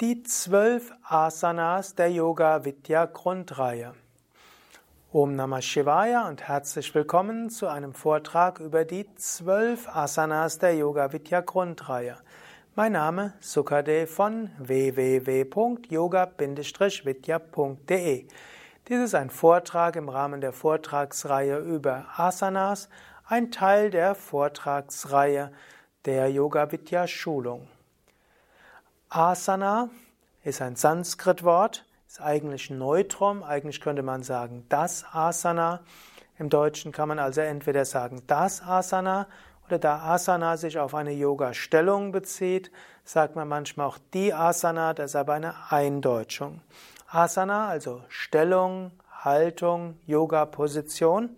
Die zwölf Asanas der Yoga Vidya Grundreihe. Om Namah Shivaya und herzlich willkommen zu einem Vortrag über die zwölf Asanas der Yoga Vidya Grundreihe. Mein Name Sukade von www.yoga-vidya.de. Dies ist ein Vortrag im Rahmen der Vortragsreihe über Asanas, ein Teil der Vortragsreihe der Yoga Vidya Schulung. Asana ist ein Sanskrit-Wort, ist eigentlich Neutrum, eigentlich könnte man sagen das Asana. Im Deutschen kann man also entweder sagen das Asana oder da Asana sich auf eine Yoga-Stellung bezieht, sagt man manchmal auch die Asana, das ist aber eine Eindeutschung. Asana, also Stellung, Haltung, Yoga-Position,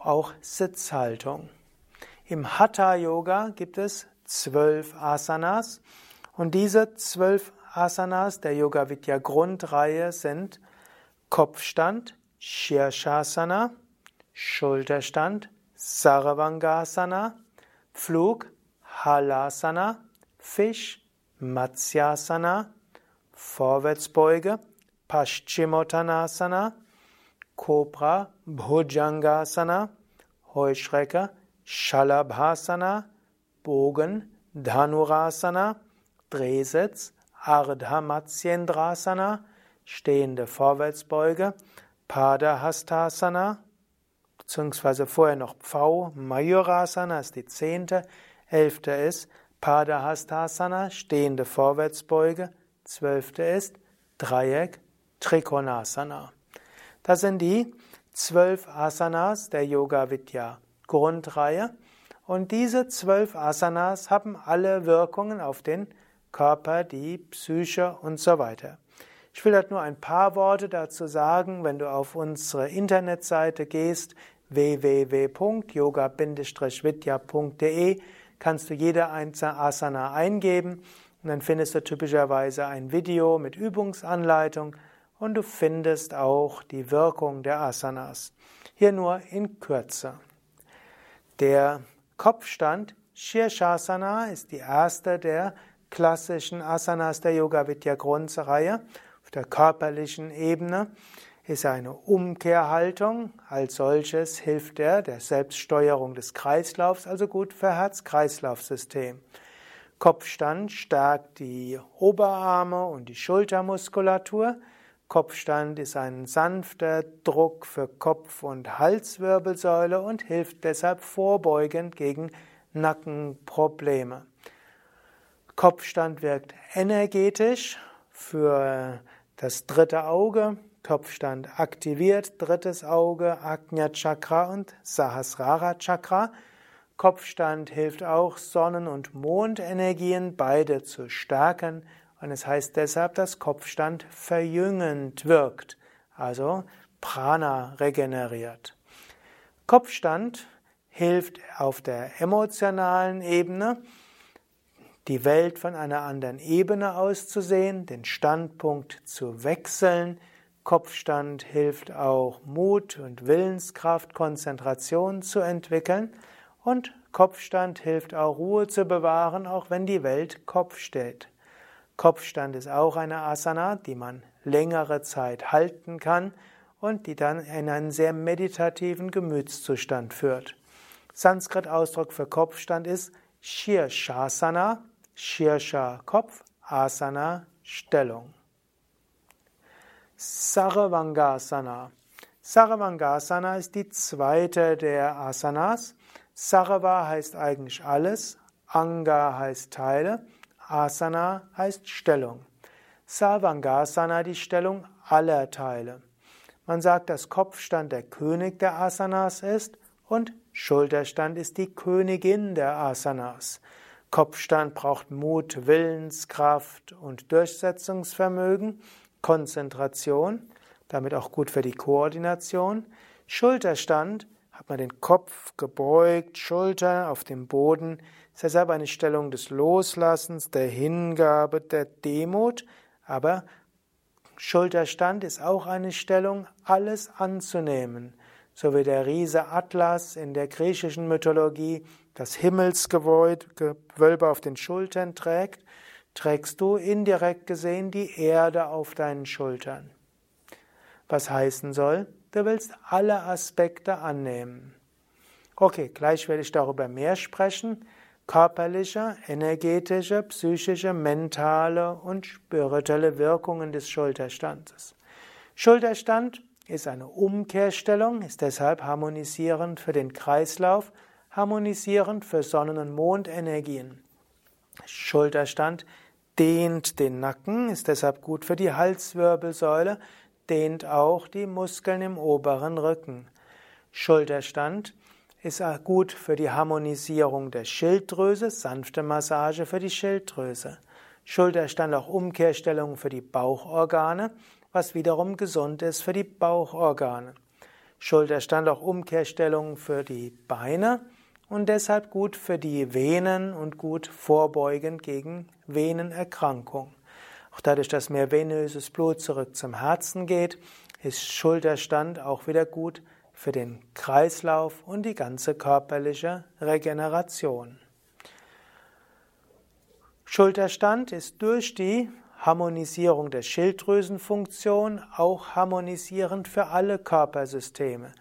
auch Sitzhaltung. Im Hatha-Yoga gibt es zwölf Asanas. Und diese zwölf Asanas der Yoga Vidya Grundreihe sind Kopfstand, Shirshasana, Schulterstand, Sarvangasana, Flug, Halasana, Fisch, Matsyasana, Vorwärtsbeuge, Paschimottanasana, Cobra, Bhujangasana, Heuschrecke, Shalabhasana, Bogen, Dhanurasana, Drehsitz, Ardha Matsyendrasana, stehende Vorwärtsbeuge, Padahastasana, beziehungsweise vorher noch Pfau, Mayurasana ist die zehnte, elfte ist Padahastasana, stehende Vorwärtsbeuge, zwölfte ist Dreieck, Trikonasana. Das sind die zwölf Asanas der Yoga Vidya Grundreihe. Und diese zwölf Asanas haben alle Wirkungen auf den Körper, die Psyche und so weiter. Ich will dort nur ein paar Worte dazu sagen, wenn du auf unsere Internetseite gehst, www.yoga-vidya.de, kannst du jede einzelne Asana eingeben und dann findest du typischerweise ein Video mit Übungsanleitung und du findest auch die Wirkung der Asanas. Hier nur in Kürze. Der Kopfstand Shirshasana ist die erste der klassischen Asanas der Yoga Vidya Grundreihe. Auf der körperlichen Ebene ist eine Umkehrhaltung. Als solches hilft er der Selbststeuerung des Kreislaufs, also gut für Herz-Kreislauf-System. Kopfstand stärkt die Oberarme und die Schultermuskulatur. Kopfstand ist ein sanfter Druck für Kopf- und Halswirbelsäule und hilft deshalb vorbeugend gegen Nackenprobleme. Kopfstand wirkt energetisch für das dritte Auge. Kopfstand aktiviert drittes Auge, Ajna Chakra und Sahasrara Chakra. Kopfstand hilft auch Sonnen- und Mondenergien beide zu stärken und es heißt deshalb, dass Kopfstand verjüngend wirkt, also Prana regeneriert. Kopfstand hilft auf der emotionalen Ebene, die Welt von einer anderen Ebene aus zu sehen, den Standpunkt zu wechseln. Kopfstand hilft auch Mut und Willenskraft, Konzentration zu entwickeln. Und Kopfstand hilft auch Ruhe zu bewahren, auch wenn die Welt Kopf steht. Kopfstand ist auch eine Asana, die man längere Zeit halten kann und die dann in einen sehr meditativen Gemütszustand führt. Sanskrit-Ausdruck für Kopfstand ist Shirshasana, Shirsha Kopf, Asana Stellung. Sarvangasana. Sarvangasana ist die zweite der Asanas. Sarva heißt eigentlich alles, Anga heißt Teile, Asana heißt Stellung. Sarvangasana die Stellung aller Teile. Man sagt, dass Kopfstand der König der Asanas ist und Schulterstand ist die Königin der Asanas. Kopfstand braucht Mut, Willenskraft und Durchsetzungsvermögen, Konzentration, damit auch gut für die Koordination. Schulterstand hat man den Kopf gebeugt, Schulter auf dem Boden, ist deshalb eine Stellung des Loslassens, der Hingabe, der Demut, aber Schulterstand ist auch eine Stellung, alles anzunehmen, so wie der Riese Atlas in der griechischen Mythologie das Himmelsgewölbe auf den Schultern trägt, trägst du indirekt gesehen die Erde auf deinen Schultern. Was heißen soll, du willst alle Aspekte annehmen. Okay, gleich werde ich darüber mehr sprechen. Körperliche, energetische, psychische, mentale und spirituelle Wirkungen des Schulterstandes. Schulterstand ist eine Umkehrstellung, ist deshalb harmonisierend für den Kreislauf, harmonisierend für Sonnen- und Mondenergien. Schulterstand dehnt den Nacken, ist deshalb gut für die Halswirbelsäule, dehnt auch die Muskeln im oberen Rücken. Schulterstand ist gut für die Harmonisierung der Schilddrüse, sanfte Massage für die Schilddrüse. Schulterstand auch Umkehrstellung für die Bauchorgane, was wiederum gesund ist für die Bauchorgane. Schulterstand auch Umkehrstellung für die Beine und deshalb gut für die Venen und gut vorbeugend gegen Venenerkrankung. Auch dadurch, dass mehr venöses Blut zurück zum Herzen geht, ist Schulterstand auch wieder gut für den Kreislauf und die ganze körperliche Regeneration. Schulterstand ist durch die Harmonisierung der Schilddrüsenfunktion auch harmonisierend für alle Körpersysteme.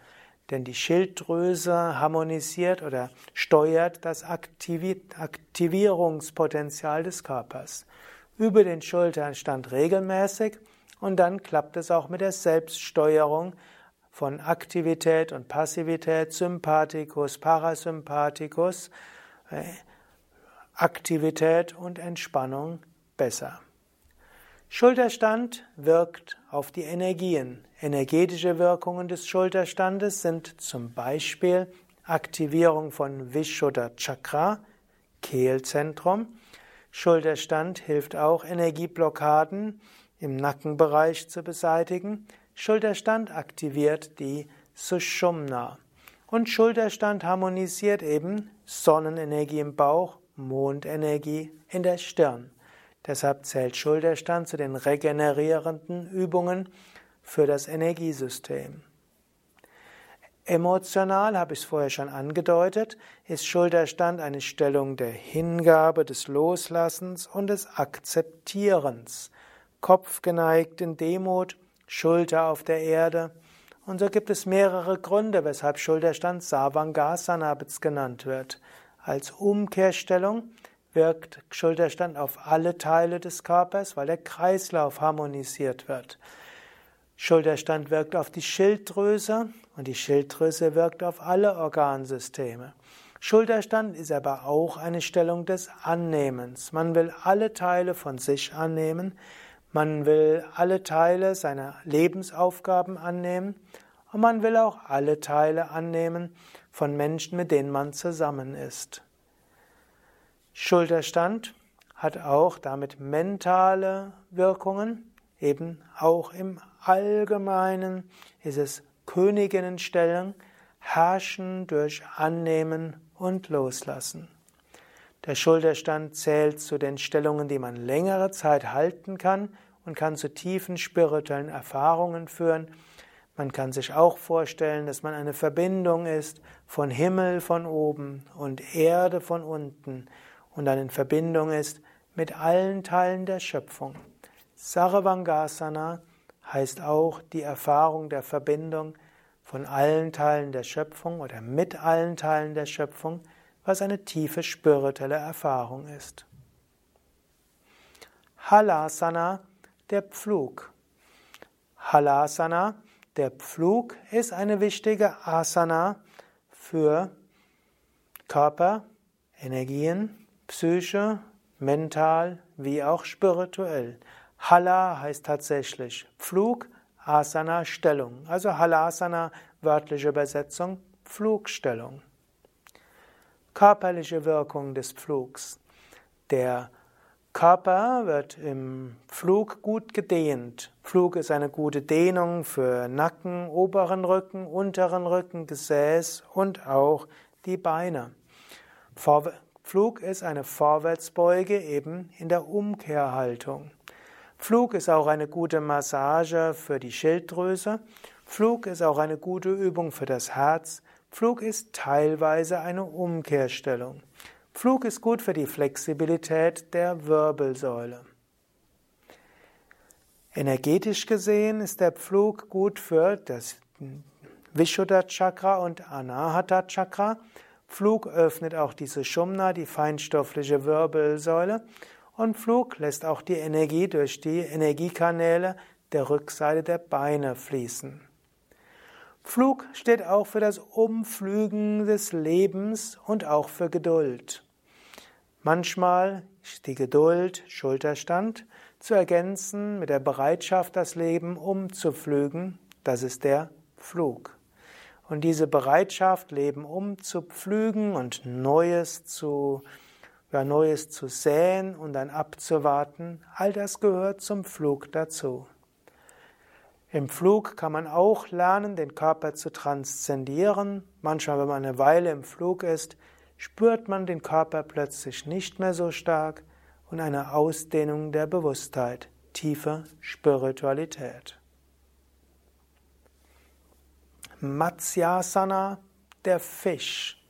Denn die Schilddrüse harmonisiert oder steuert das Aktivierungspotenzial des Körpers. Übe den Schulterstand regelmäßig und dann klappt es auch mit der Selbststeuerung von Aktivität und Passivität, Sympathikus, Parasympathikus, äh, Aktivität und Entspannung besser. Schulterstand wirkt auf die Energien. Energetische Wirkungen des Schulterstandes sind zum Beispiel Aktivierung von Vishuddha Chakra, Kehlzentrum. Schulterstand hilft auch, Energieblockaden im Nackenbereich zu beseitigen. Schulterstand aktiviert die Sushumna. Und Schulterstand harmonisiert eben Sonnenenergie im Bauch, Mondenergie in der Stirn. Deshalb zählt Schulterstand zu den regenerierenden Übungen für das Energiesystem. Emotional, habe ich es vorher schon angedeutet, ist Schulterstand eine Stellung der Hingabe, des Loslassens und des Akzeptierens. Kopf geneigt in Demut, Schulter auf der Erde. Und so gibt es mehrere Gründe, weshalb Schulterstand Savangasana genannt wird. Als Umkehrstellung wirkt Schulterstand auf alle Teile des Körpers, weil der Kreislauf harmonisiert wird. Schulterstand wirkt auf die Schilddrüse und die Schilddrüse wirkt auf alle Organsysteme. Schulterstand ist aber auch eine Stellung des Annehmens. Man will alle Teile von sich annehmen, man will alle Teile seiner Lebensaufgaben annehmen und man will auch alle Teile annehmen von Menschen, mit denen man zusammen ist. Schulterstand hat auch damit mentale Wirkungen, eben auch im Allgemeinen ist es Königinnenstellung, herrschen durch Annehmen und Loslassen. Der Schulterstand zählt zu den Stellungen, die man längere Zeit halten kann und kann zu tiefen spirituellen Erfahrungen führen. Man kann sich auch vorstellen, dass man eine Verbindung ist von Himmel von oben und Erde von unten und dann in Verbindung ist mit allen Teilen der Schöpfung. Sarvangasana heißt auch die Erfahrung der Verbindung von allen Teilen der Schöpfung oder mit allen Teilen der Schöpfung, was eine tiefe spirituelle Erfahrung ist. Halasana, der Pflug. Halasana, der Pflug, ist eine wichtige Asana für Körper, Energien, Psyche, mental wie auch spirituell. Hala heißt tatsächlich Pflug, Asana Stellung. Also Halasana, wörtliche Übersetzung, Pflugstellung. Körperliche Wirkung des Pflugs. Der Körper wird im Flug gut gedehnt. Flug ist eine gute Dehnung für Nacken, oberen Rücken, unteren Rücken, Gesäß und auch die Beine. Flug ist eine Vorwärtsbeuge eben in der Umkehrhaltung. Flug ist auch eine gute Massage für die Schilddrüse. Flug ist auch eine gute Übung für das Herz. Flug ist teilweise eine Umkehrstellung. Pflug ist gut für die Flexibilität der Wirbelsäule. Energetisch gesehen ist der Pflug gut für das Vishuddha Chakra und Anahata Chakra. Pflug öffnet auch diese Shumna, die feinstoffliche Wirbelsäule. Und Pflug lässt auch die Energie durch die Energiekanäle der Rückseite der Beine fließen. Pflug steht auch für das Umflügen des Lebens und auch für Geduld. Manchmal ist die Geduld, Schulterstand, zu ergänzen mit der Bereitschaft, das Leben umzupflügen, das ist der Flug. Und diese Bereitschaft, Leben umzupflügen und Neues zu, ja, Neues zu säen und dann abzuwarten, all das gehört zum Flug dazu. Im Flug kann man auch lernen, den Körper zu transzendieren. Manchmal, wenn man eine Weile im Flug ist, spürt man den Körper plötzlich nicht mehr so stark und eine Ausdehnung der Bewusstheit, tiefe Spiritualität. Matsyasana, der Fisch.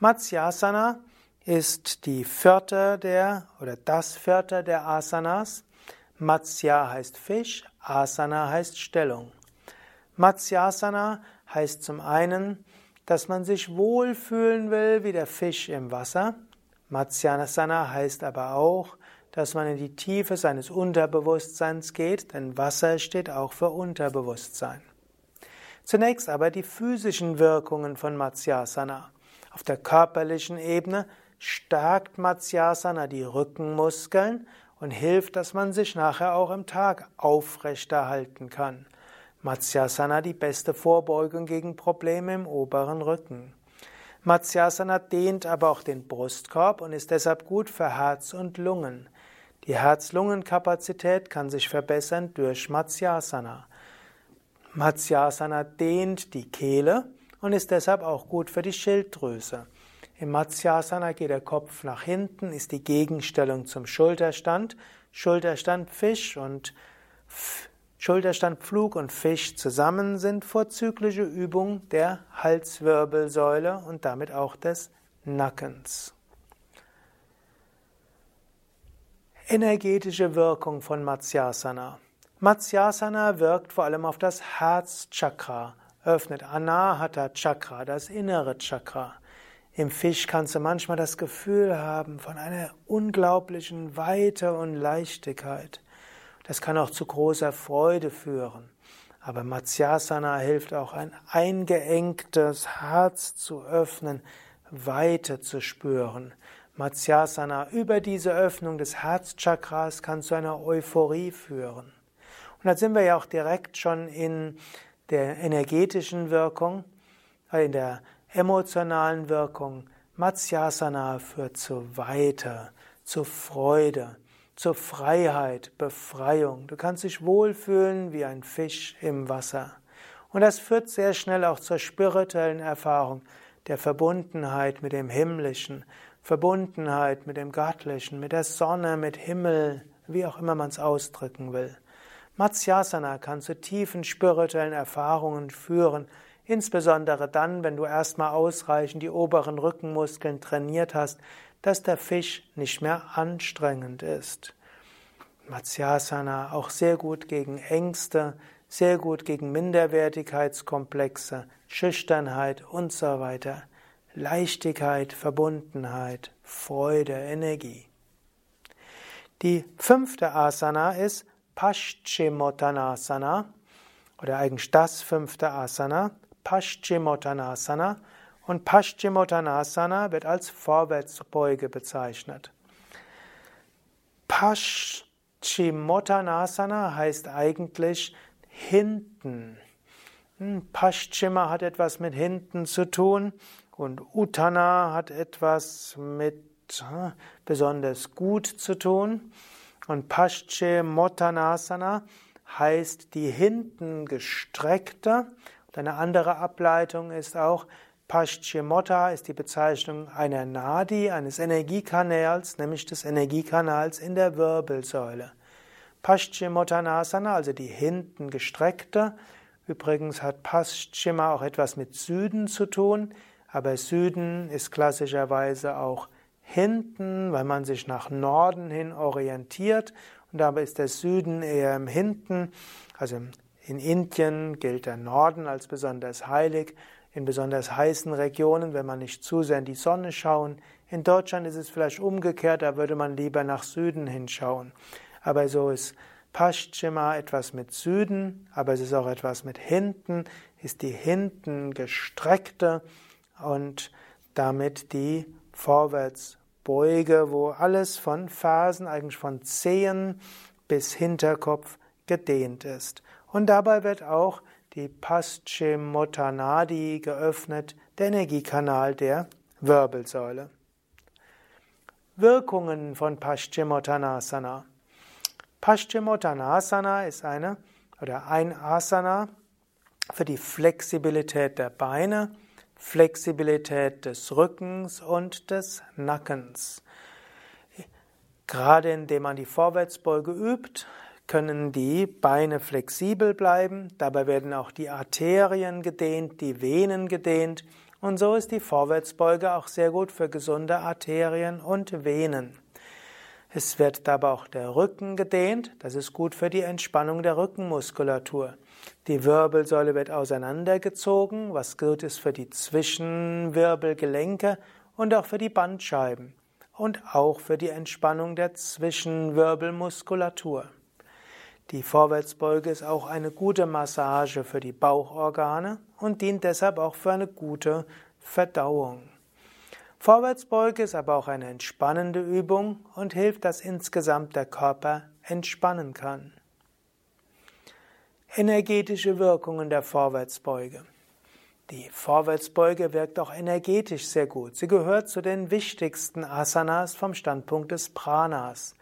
Matsyasana ist die vierte der oder das vierte der Asanas. Matsya heißt Fisch, Asana heißt Stellung. Matsyasana heißt zum einen dass man sich wohlfühlen will wie der Fisch im Wasser. Matsyasana heißt aber auch, dass man in die Tiefe seines Unterbewusstseins geht, denn Wasser steht auch für Unterbewusstsein. Zunächst aber die physischen Wirkungen von Matsyasana. Auf der körperlichen Ebene stärkt Matsyasana die Rückenmuskeln und hilft, dass man sich nachher auch im Tag aufrechterhalten kann. Matsyasana die beste Vorbeugung gegen Probleme im oberen Rücken. Matsyasana dehnt aber auch den Brustkorb und ist deshalb gut für Herz und Lungen. Die Herz-Lungen-Kapazität kann sich verbessern durch Matsyasana. Matsyasana dehnt die Kehle und ist deshalb auch gut für die Schilddrüse. Im Matsyasana geht der Kopf nach hinten, ist die Gegenstellung zum Schulterstand. Schulterstand Fisch und Schulterstand, Pflug und Fisch zusammen sind vorzügliche Übungen der Halswirbelsäule und damit auch des Nackens. Energetische Wirkung von Matsyasana. Matsyasana wirkt vor allem auf das Herzchakra, öffnet Anahata Chakra, das innere Chakra. Im Fisch kannst du manchmal das Gefühl haben von einer unglaublichen Weite und Leichtigkeit. Das kann auch zu großer Freude führen. Aber Matsyasana hilft auch ein eingeengtes Herz zu öffnen, Weite zu spüren. Matsyasana über diese Öffnung des Herzchakras kann zu einer Euphorie führen. Und da sind wir ja auch direkt schon in der energetischen Wirkung, äh, in der emotionalen Wirkung. Matsyasana führt zu Weite, zu Freude zur Freiheit, Befreiung. Du kannst dich wohlfühlen wie ein Fisch im Wasser. Und das führt sehr schnell auch zur spirituellen Erfahrung der Verbundenheit mit dem Himmlischen, Verbundenheit mit dem Göttlichen, mit der Sonne, mit Himmel, wie auch immer man es ausdrücken will. Matsyasana kann zu tiefen spirituellen Erfahrungen führen, insbesondere dann, wenn du erstmal ausreichend die oberen Rückenmuskeln trainiert hast, dass der Fisch nicht mehr anstrengend ist. Matsyasana auch sehr gut gegen Ängste, sehr gut gegen Minderwertigkeitskomplexe, Schüchternheit und so weiter. Leichtigkeit, Verbundenheit, Freude, Energie. Die fünfte Asana ist Paschimottanasana oder eigentlich das fünfte Asana, Paschimottanasana und Paschimottanasana wird als Vorwärtsbeuge bezeichnet. Paschimottanasana heißt eigentlich hinten. Hm, Paschima hat etwas mit hinten zu tun und Uttana hat etwas mit hm, besonders gut zu tun. Und Paschimottanasana heißt die hinten gestreckte. Und eine andere Ableitung ist auch Paschimotta ist die Bezeichnung einer Nadi, eines Energiekanals, nämlich des Energiekanals in der Wirbelsäule. Paschimottanasana, also die hinten gestreckte. Übrigens hat Paschima auch etwas mit Süden zu tun, aber Süden ist klassischerweise auch hinten, weil man sich nach Norden hin orientiert. Und dabei ist der Süden eher im Hinten. Also in Indien gilt der Norden als besonders heilig. In besonders heißen Regionen, wenn man nicht zu sehr in die Sonne schauen. In Deutschland ist es vielleicht umgekehrt, da würde man lieber nach Süden hinschauen. Aber so ist Paschima etwas mit Süden, aber es ist auch etwas mit hinten, ist die hinten gestreckte und damit die Vorwärtsbeuge, wo alles von Fersen, eigentlich von Zehen bis Hinterkopf gedehnt ist. Und dabei wird auch die Paschimottanadi geöffnet, der Energiekanal der Wirbelsäule. Wirkungen von Paschimottanasana. Paschimottanasana ist eine oder ein Asana für die Flexibilität der Beine, Flexibilität des Rückens und des Nackens. Gerade indem man die Vorwärtsbeuge übt, können die Beine flexibel bleiben, dabei werden auch die Arterien gedehnt, die Venen gedehnt und so ist die Vorwärtsbeuge auch sehr gut für gesunde Arterien und Venen. Es wird dabei auch der Rücken gedehnt. Das ist gut für die Entspannung der Rückenmuskulatur. Die Wirbelsäule wird auseinandergezogen, was gut ist für die Zwischenwirbelgelenke und auch für die Bandscheiben und auch für die Entspannung der Zwischenwirbelmuskulatur. Die Vorwärtsbeuge ist auch eine gute Massage für die Bauchorgane und dient deshalb auch für eine gute Verdauung. Vorwärtsbeuge ist aber auch eine entspannende Übung und hilft, dass insgesamt der Körper entspannen kann. Energetische Wirkungen der Vorwärtsbeuge. Die Vorwärtsbeuge wirkt auch energetisch sehr gut. Sie gehört zu den wichtigsten Asanas vom Standpunkt des Pranas.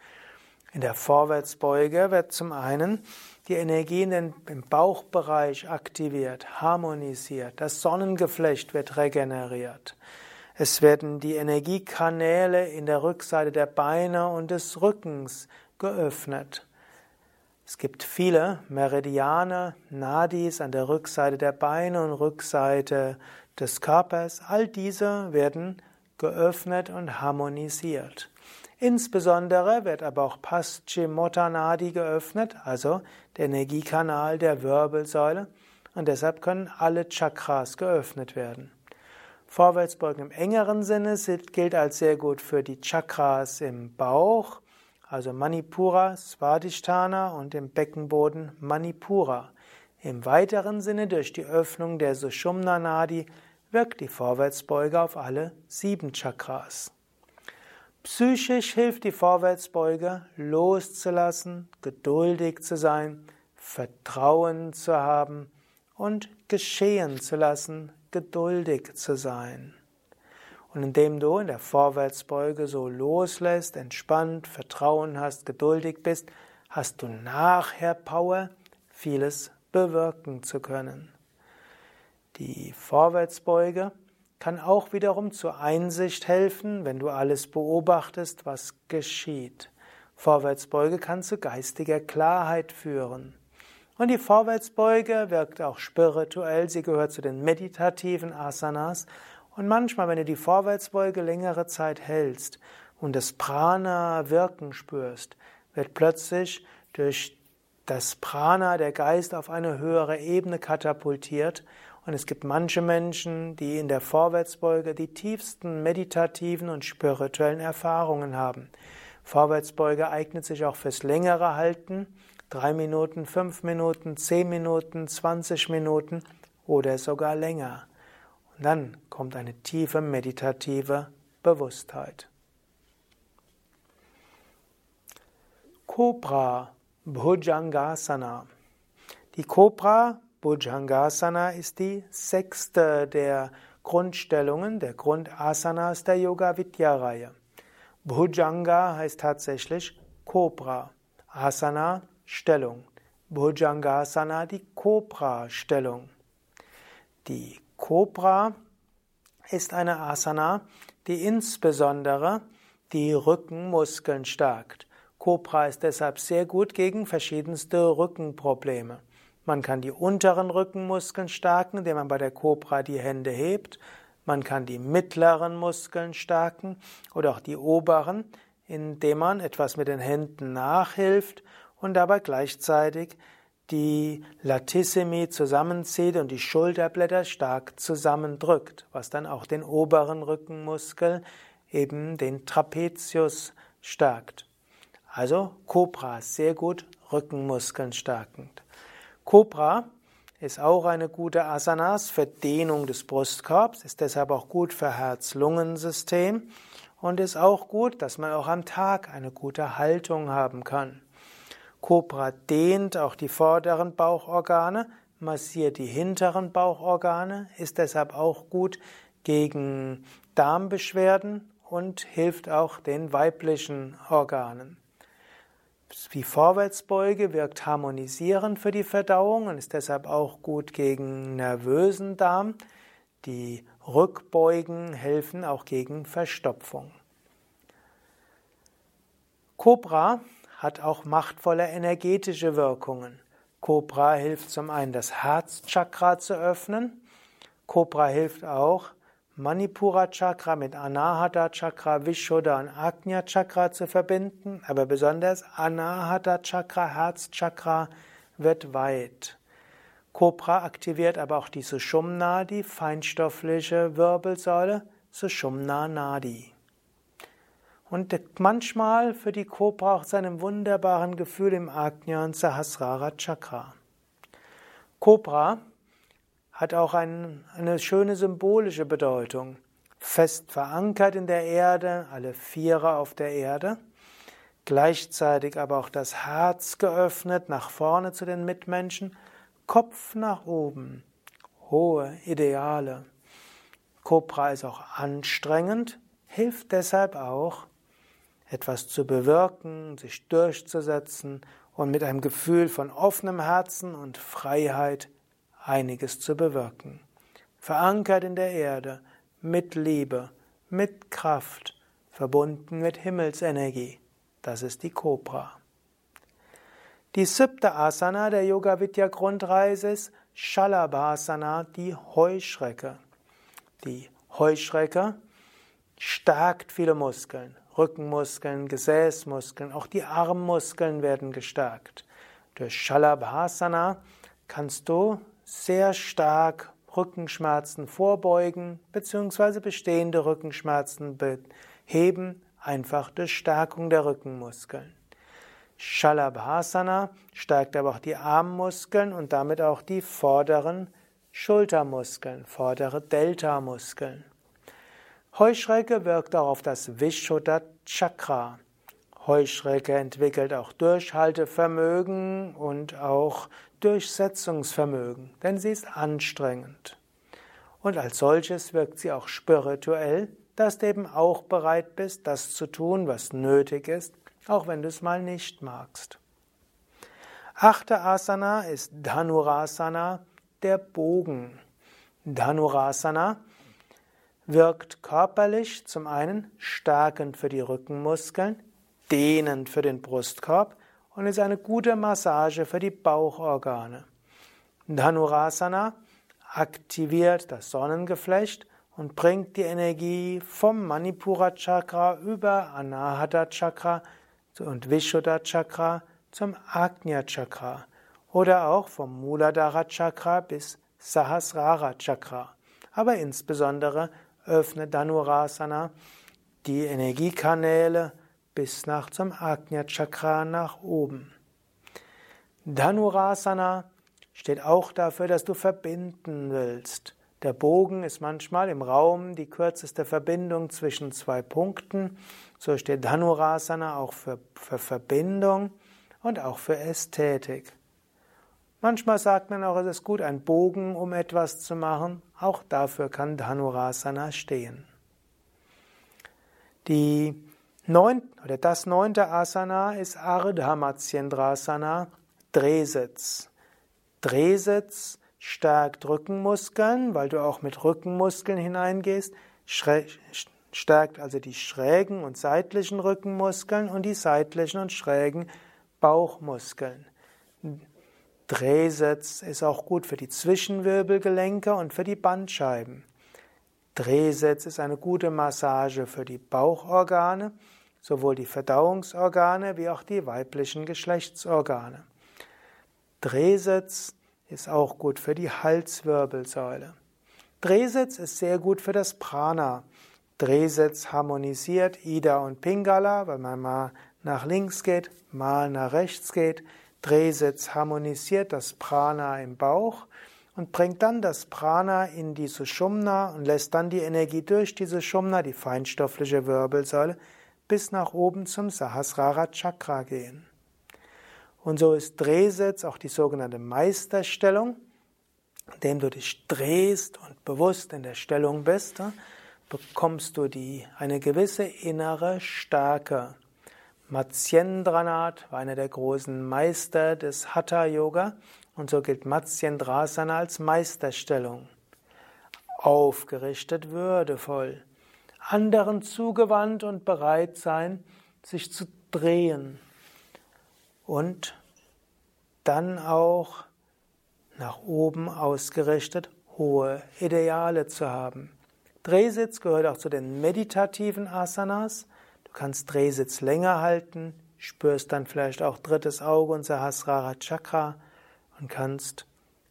In der Vorwärtsbeuge wird zum einen die Energie im Bauchbereich aktiviert, harmonisiert, das Sonnengeflecht wird regeneriert. Es werden die Energiekanäle in der Rückseite der Beine und des Rückens geöffnet. Es gibt viele Meridiane, Nadis an der Rückseite der Beine und Rückseite des Körpers. All diese werden geöffnet und harmonisiert. Insbesondere wird aber auch Paschimottanadi geöffnet, also der Energiekanal der Wirbelsäule, und deshalb können alle Chakras geöffnet werden. Vorwärtsbeugen im engeren Sinne gilt als sehr gut für die Chakras im Bauch, also Manipura, Svadhisthana und im Beckenboden Manipura. Im weiteren Sinne durch die Öffnung der Sushumna Nadi wirkt die Vorwärtsbeuge auf alle sieben Chakras. Psychisch hilft die Vorwärtsbeuge loszulassen, geduldig zu sein, Vertrauen zu haben und geschehen zu lassen, geduldig zu sein. Und indem du in der Vorwärtsbeuge so loslässt, entspannt, Vertrauen hast, geduldig bist, hast du nachher Power, vieles bewirken zu können. Die Vorwärtsbeuge kann auch wiederum zur Einsicht helfen, wenn du alles beobachtest, was geschieht. Vorwärtsbeuge kann zu geistiger Klarheit führen. Und die Vorwärtsbeuge wirkt auch spirituell, sie gehört zu den meditativen Asanas. Und manchmal, wenn du die Vorwärtsbeuge längere Zeit hältst und das Prana wirken spürst, wird plötzlich durch das Prana der Geist auf eine höhere Ebene katapultiert. Und es gibt manche Menschen, die in der Vorwärtsbeuge die tiefsten meditativen und spirituellen Erfahrungen haben. Vorwärtsbeuge eignet sich auch fürs längere Halten drei Minuten, fünf Minuten, zehn Minuten, zwanzig Minuten oder sogar länger. Und dann kommt eine tiefe meditative Bewusstheit. Cobra Bhujangasana. Die Cobra Bhujangasana ist die sechste der Grundstellungen, der Grundasanas der Yoga Vidya Reihe. Bhujanga heißt tatsächlich Cobra. Asana Stellung. Bhujangasana, die Cobra-Stellung. Die Cobra ist eine Asana, die insbesondere die Rückenmuskeln stärkt. Cobra ist deshalb sehr gut gegen verschiedenste Rückenprobleme. Man kann die unteren Rückenmuskeln stärken, indem man bei der Cobra die Hände hebt. Man kann die mittleren Muskeln stärken oder auch die oberen, indem man etwas mit den Händen nachhilft und dabei gleichzeitig die Latissimi zusammenzieht und die Schulterblätter stark zusammendrückt, was dann auch den oberen Rückenmuskel, eben den Trapezius, stärkt. Also Cobra sehr gut Rückenmuskeln stärkend. Cobra ist auch eine gute Asanas für Dehnung des Brustkorbs, ist deshalb auch gut für Herz-Lungen-System und ist auch gut, dass man auch am Tag eine gute Haltung haben kann. Cobra dehnt auch die vorderen Bauchorgane, massiert die hinteren Bauchorgane, ist deshalb auch gut gegen Darmbeschwerden und hilft auch den weiblichen Organen. Die Vorwärtsbeuge wirkt harmonisierend für die Verdauung und ist deshalb auch gut gegen nervösen Darm. Die Rückbeugen helfen auch gegen Verstopfung. Cobra hat auch machtvolle energetische Wirkungen. Cobra hilft zum einen, das Herzchakra zu öffnen. Cobra hilft auch, Manipura Chakra mit Anahata Chakra, Vishuddha und Agnya Chakra zu verbinden, aber besonders Anahata Chakra, Herzchakra wird weit. Cobra aktiviert aber auch die Sushumna, die feinstoffliche Wirbelsäule, Sushumna Nadi. Und manchmal für die Cobra auch seinem wunderbaren Gefühl im Agnya und Sahasrara Chakra. Cobra hat auch ein, eine schöne symbolische Bedeutung. Fest verankert in der Erde, alle Viere auf der Erde, gleichzeitig aber auch das Herz geöffnet nach vorne zu den Mitmenschen, Kopf nach oben, hohe Ideale. Cobra ist auch anstrengend, hilft deshalb auch, etwas zu bewirken, sich durchzusetzen und mit einem Gefühl von offenem Herzen und Freiheit einiges zu bewirken. Verankert in der Erde, mit Liebe, mit Kraft, verbunden mit Himmelsenergie. Das ist die Kobra. Die siebte Asana der Yoga Vidya Grundreise ist Shalabhasana, die Heuschrecke. Die Heuschrecke stärkt viele Muskeln. Rückenmuskeln, Gesäßmuskeln, auch die Armmuskeln werden gestärkt. Durch Shalabhasana kannst du sehr stark Rückenschmerzen vorbeugen bzw. bestehende Rückenschmerzen beheben, einfach durch Stärkung der Rückenmuskeln. Shalabhasana stärkt aber auch die Armmuskeln und damit auch die vorderen Schultermuskeln, vordere Deltamuskeln. Heuschrecke wirkt auch auf das Vishuddha Chakra. Heuschrecke entwickelt auch Durchhaltevermögen und auch Durchsetzungsvermögen, denn sie ist anstrengend. Und als solches wirkt sie auch spirituell, dass du eben auch bereit bist, das zu tun, was nötig ist, auch wenn du es mal nicht magst. Achte Asana ist Dhanurasana, der Bogen. Dhanurasana wirkt körperlich zum einen stärkend für die Rückenmuskeln, dehnend für den Brustkorb und ist eine gute Massage für die Bauchorgane. Dhanurasana aktiviert das Sonnengeflecht und bringt die Energie vom Manipura Chakra über Anahata Chakra und Vishuddha Chakra zum Agnya Chakra oder auch vom Muladhara Chakra bis Sahasrara Chakra, aber insbesondere öffnet Dhanurasana die Energiekanäle bis nach zum Ajna Chakra nach oben. Dhanurasana steht auch dafür, dass du verbinden willst. Der Bogen ist manchmal im Raum die kürzeste Verbindung zwischen zwei Punkten. So steht Dhanurasana auch für, für Verbindung und auch für Ästhetik. Manchmal sagt man auch, es ist gut, einen Bogen um etwas zu machen. Auch dafür kann Dhanurasana stehen. Die neun, oder das neunte Asana ist Ardha Matsyendrasana, Drehsitz. Drehsitz stärkt Rückenmuskeln, weil du auch mit Rückenmuskeln hineingehst, stärkt also die schrägen und seitlichen Rückenmuskeln und die seitlichen und schrägen Bauchmuskeln. Drehsitz ist auch gut für die Zwischenwirbelgelenke und für die Bandscheiben. Drehsitz ist eine gute Massage für die Bauchorgane, sowohl die Verdauungsorgane wie auch die weiblichen Geschlechtsorgane. Drehsitz ist auch gut für die Halswirbelsäule. Drehsitz ist sehr gut für das Prana. Drehsitz harmonisiert Ida und Pingala, weil man mal nach links geht, mal nach rechts geht. Drehsitz harmonisiert das Prana im Bauch und bringt dann das Prana in die Sushumna und lässt dann die Energie durch diese Sushumna, die feinstoffliche Wirbelsäule, bis nach oben zum Sahasrara Chakra gehen. Und so ist Drehsitz auch die sogenannte Meisterstellung, indem du dich drehst und bewusst in der Stellung bist, bekommst du die, eine gewisse innere Stärke. Matsyendranath war einer der großen Meister des Hatha Yoga und so gilt Matsyendrasana als Meisterstellung. Aufgerichtet, würdevoll, anderen zugewandt und bereit sein, sich zu drehen und dann auch nach oben ausgerichtet hohe Ideale zu haben. Drehsitz gehört auch zu den meditativen Asanas. Du kannst Drehsitz länger halten, spürst dann vielleicht auch drittes Auge und Sahasrara Chakra und kannst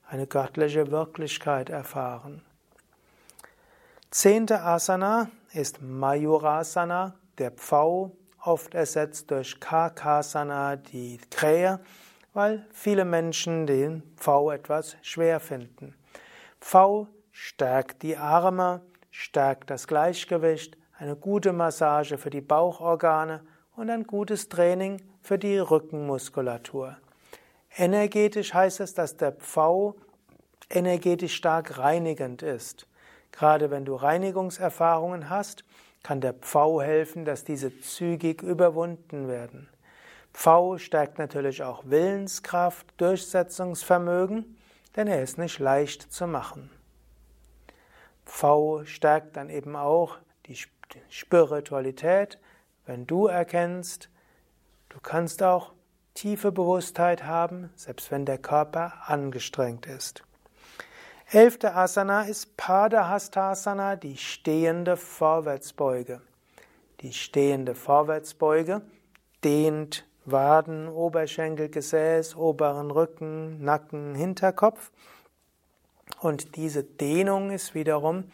eine göttliche Wirklichkeit erfahren. Zehnte Asana ist Mayurasana, der Pfau, oft ersetzt durch Kakasana, die Krähe, weil viele Menschen den Pfau etwas schwer finden. Pfau stärkt die Arme, stärkt das Gleichgewicht, eine gute Massage für die Bauchorgane und ein gutes Training für die Rückenmuskulatur. Energetisch heißt es, dass der Pfau energetisch stark reinigend ist. Gerade wenn du Reinigungserfahrungen hast, kann der Pfau helfen, dass diese zügig überwunden werden. Pfau stärkt natürlich auch Willenskraft, Durchsetzungsvermögen, denn er ist nicht leicht zu machen. Pfau stärkt dann eben auch die Spiritualität, wenn du erkennst, du kannst auch tiefe Bewusstheit haben, selbst wenn der Körper angestrengt ist. Elfte Asana ist Padahastasana, die stehende Vorwärtsbeuge. Die stehende Vorwärtsbeuge dehnt Waden, Oberschenkel, Gesäß, oberen Rücken, Nacken, Hinterkopf. Und diese Dehnung ist wiederum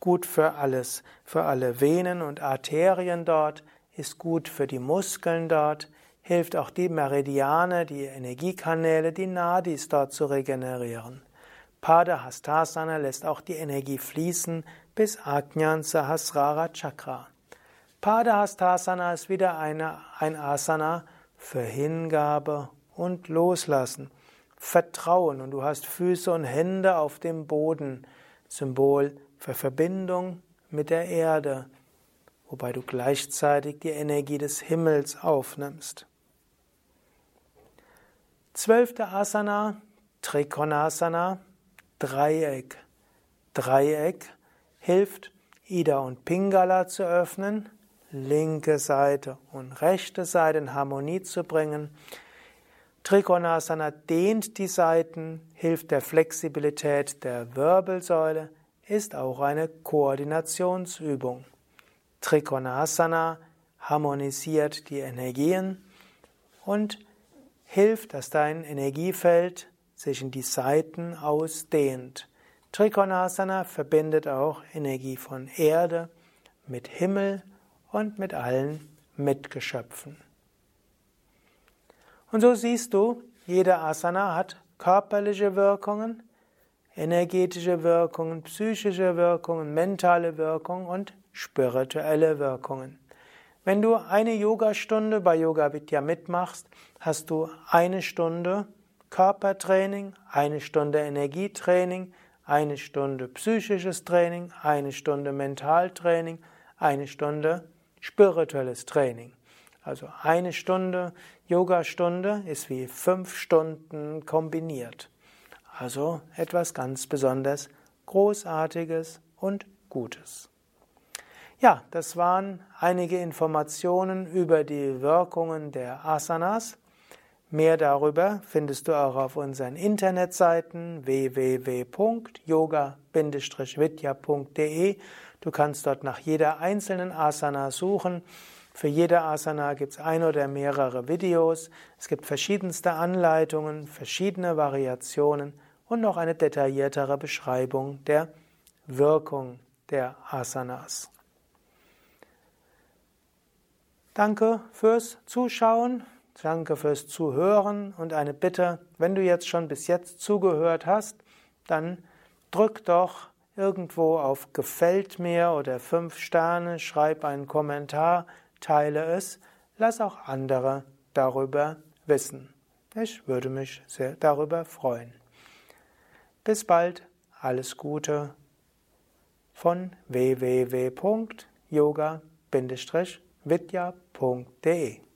gut für alles, für alle Venen und Arterien dort, ist gut für die Muskeln dort, hilft auch die Meridiane, die Energiekanäle, die Nadis dort zu regenerieren. Padahastasana lässt auch die Energie fließen bis Ajnan Sahasrara Chakra. Padahastasana ist wieder eine, ein Asana für Hingabe und Loslassen. Vertrauen und du hast Füße und Hände auf dem Boden, Symbol für Verbindung mit der Erde, wobei du gleichzeitig die Energie des Himmels aufnimmst. Zwölfte Asana, Trikonasana, Dreieck. Dreieck hilft, Ida und Pingala zu öffnen, linke Seite und rechte Seite in Harmonie zu bringen. Trikonasana dehnt die Seiten, hilft der Flexibilität der Wirbelsäule, ist auch eine Koordinationsübung. Trikonasana harmonisiert die Energien und hilft, dass dein Energiefeld sich in die Seiten ausdehnt. Trikonasana verbindet auch Energie von Erde mit Himmel und mit allen Mitgeschöpfen. Und so siehst du, jede Asana hat körperliche Wirkungen, energetische Wirkungen, psychische Wirkungen, mentale Wirkungen und spirituelle Wirkungen. Wenn du eine Yogastunde bei Yoga Vidya mitmachst, hast du eine Stunde Körpertraining, eine Stunde Energietraining, eine Stunde psychisches Training, eine Stunde Mentaltraining, eine Stunde spirituelles Training. Also eine Stunde Yogastunde ist wie fünf Stunden kombiniert. Also etwas ganz besonders Großartiges und Gutes. Ja, das waren einige Informationen über die Wirkungen der Asanas. Mehr darüber findest du auch auf unseren Internetseiten www.yoga-vidya.de. Du kannst dort nach jeder einzelnen Asana suchen. Für jede Asana gibt es ein oder mehrere Videos. Es gibt verschiedenste Anleitungen, verschiedene Variationen und noch eine detailliertere Beschreibung der Wirkung der Asanas. Danke fürs Zuschauen, danke fürs Zuhören und eine Bitte, wenn du jetzt schon bis jetzt zugehört hast, dann drück doch irgendwo auf Gefällt mir oder fünf Sterne, schreib einen Kommentar, teile es, lass auch andere darüber wissen. Ich würde mich sehr darüber freuen. Bis bald, alles Gute. Von www.yoga-vidya.de